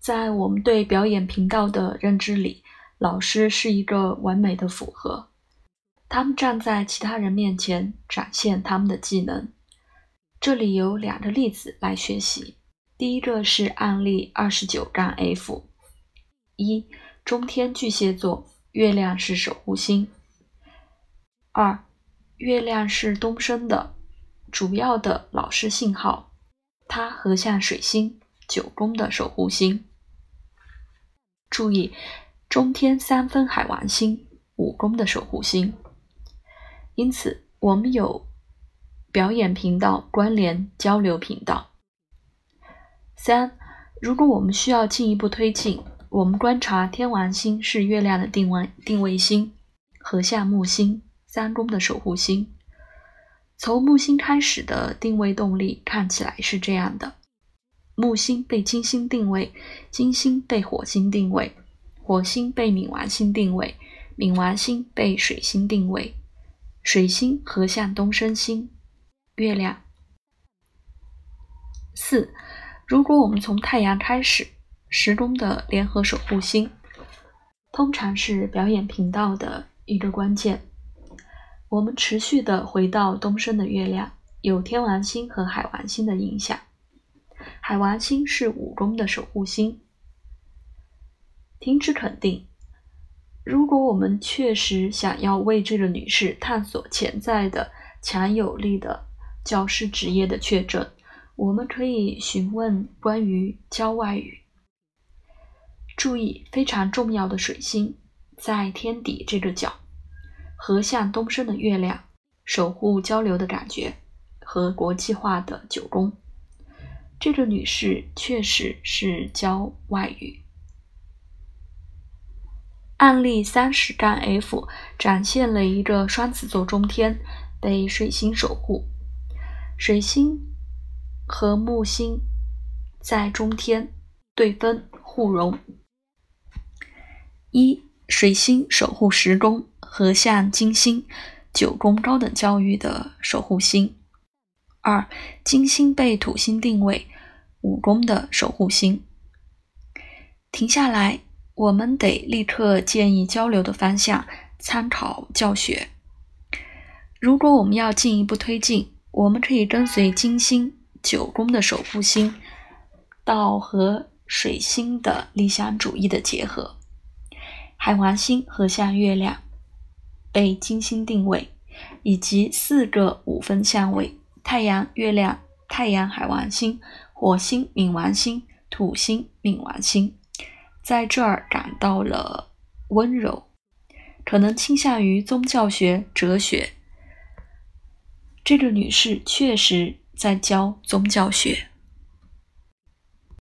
在我们对表演频道的认知里，老师是一个完美的符合。他们站在其他人面前展现他们的技能。这里有两个例子来学习。第一个是案例二十九杠 F：一、中天巨蟹座，月亮是守护星；二、月亮是东升的主要的老师信号，它合向水星九宫的守护星。注意，中天三分海王星五宫的守护星，因此我们有表演频道关联交流频道。三，如果我们需要进一步推进，我们观察天王星是月亮的定位定位星，和下木星三宫的守护星。从木星开始的定位动力看起来是这样的。木星被金星定位，金星被火星定位，火星被冥王星定位，冥王星被水星定位，水星合向东升星，月亮。四，如果我们从太阳开始，时宫的联合守护星，通常是表演频道的一个关键。我们持续的回到东升的月亮，有天王星和海王星的影响。海王星是五宫的守护星。停止肯定，如果我们确实想要为这个女士探索潜在的强有力的教师职业的确证，我们可以询问关于教外语。注意，非常重要的水星在天底这个角，和向东升的月亮，守护交流的感觉和国际化的九宫。这个女士确实是教外语。案例三十杠 F 展现了一个双子座中天被水星守护，水星和木星在中天对分互融。一水星守护十宫，合向金星九宫高等教育的守护星。二金星被土星定位。五宫的守护星，停下来，我们得立刻建议交流的方向，参考教学。如果我们要进一步推进，我们可以跟随金星九宫的守护星，到和水星的理想主义的结合。海王星和向月亮被金星定位，以及四个五分相位：太阳、月亮、太阳、海王星。火星、冥王星、土星、冥王星，在这儿感到了温柔，可能倾向于宗教学、哲学。这个女士确实在教宗教学。